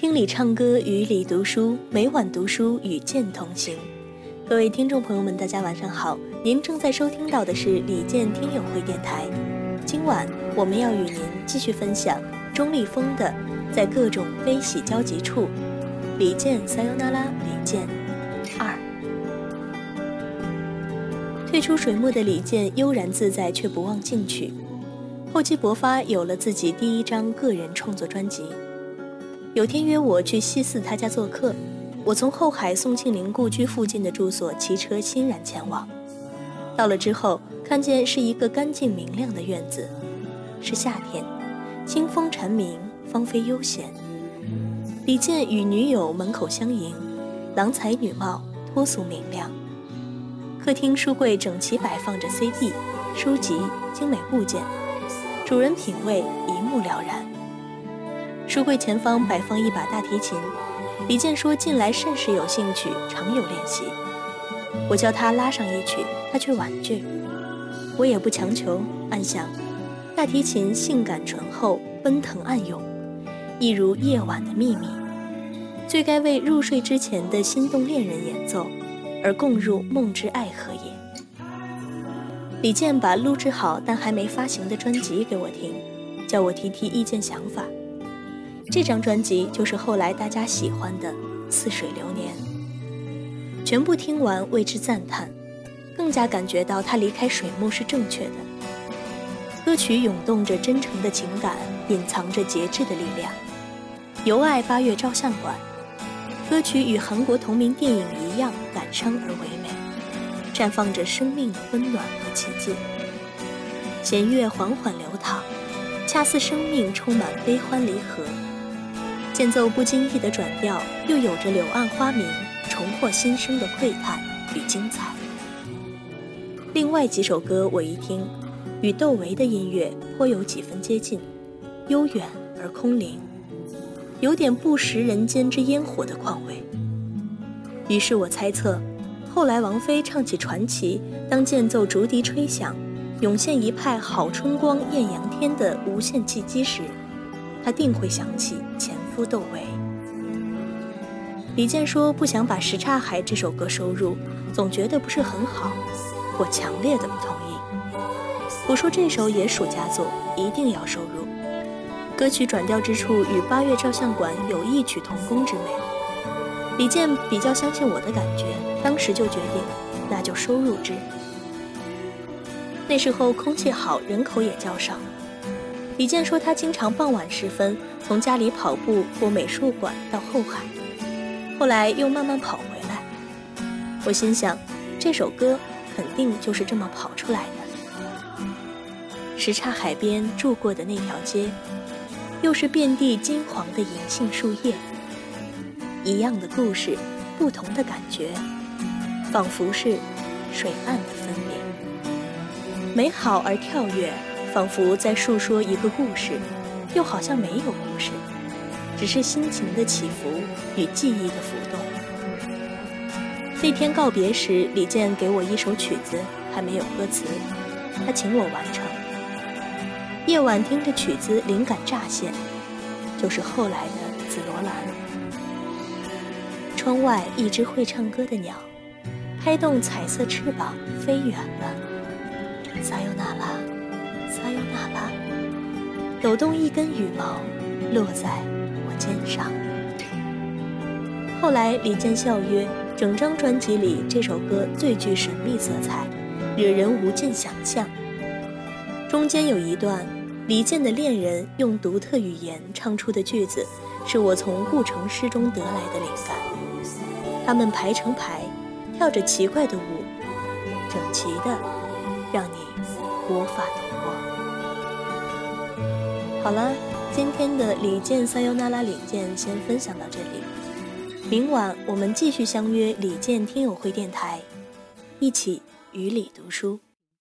听李唱歌，与李读书，每晚读书与剑同行。各位听众朋友们，大家晚上好，您正在收听到的是李健听友会电台。今晚我们要与您继续分享钟立风的《在各种悲喜交集处》，李健撒尤那拉，李健二。退出水墨的李健悠然自在，却不忘进取。厚积薄发，有了自己第一张个人创作专辑。有天约我去西四他家做客，我从后海宋庆龄故居附近的住所骑车欣然前往。到了之后，看见是一个干净明亮的院子，是夏天，清风蝉鸣，芳菲悠闲。李健与女友门口相迎，郎才女貌，脱俗明亮。客厅书柜整齐摆放着 CD、书籍、精美物件，主人品味一目了然。书柜前方摆放一把大提琴，李健说近来甚是有兴趣，常有练习。我叫他拉上一曲，他却婉拒。我也不强求，暗想，大提琴性感醇厚，奔腾暗涌，一如夜晚的秘密，最该为入睡之前的心动恋人演奏。而共入梦之爱河也。李健把录制好但还没发行的专辑给我听，叫我提提意见想法。这张专辑就是后来大家喜欢的《似水流年》。全部听完为之赞叹，更加感觉到他离开水木是正确的。歌曲涌动着真诚的情感，隐藏着节制的力量。由爱八月照相馆。歌曲与韩国同名电影一样感伤而唯美，绽放着生命的温暖和奇迹。弦乐缓缓流淌，恰似生命充满悲欢离合。间奏不经意的转调，又有着柳暗花明、重获新生的喟叹与精彩。另外几首歌我一听，与窦唯的音乐颇有几分接近，悠远而空灵。有点不食人间之烟火的况味，于是我猜测，后来王菲唱起传奇，当间奏竹笛吹响，涌现一派好春光艳阳天的无限契机时，她定会想起前夫窦唯。李健说不想把《什刹海》这首歌收入，总觉得不是很好，我强烈的不同意。我说这首也属佳作，一定要收入。歌曲转调之处与八月照相馆有异曲同工之美。李健比较相信我的感觉，当时就决定，那就收入之。那时候空气好，人口也较少。李健说他经常傍晚时分从家里跑步或美术馆到后海，后来又慢慢跑回来。我心想，这首歌肯定就是这么跑出来的。什刹海边住过的那条街。又是遍地金黄的银杏树叶，一样的故事，不同的感觉，仿佛是水岸的分别，美好而跳跃，仿佛在述说一个故事，又好像没有故事，只是心情的起伏与记忆的浮动。那天告别时，李健给我一首曲子，还没有歌词，他请我完成。夜晚听着曲子，灵感乍现，就是后来的紫罗兰。窗外一只会唱歌的鸟，拍动彩色翅膀飞远了。撒尤那拉，撒尤那拉，抖动一根羽毛，落在我肩上。后来李健笑曰：“整张专辑里，这首歌最具神秘色彩，惹人无尽想象。中间有一段。”李健的恋人用独特语言唱出的句子，是我从顾城诗中得来的灵感。他们排成排，跳着奇怪的舞，整齐的，让你无法通过。好了，今天的李健撒尤那拉李健先分享到这里。明晚我们继续相约李健听友会电台，一起与李读书。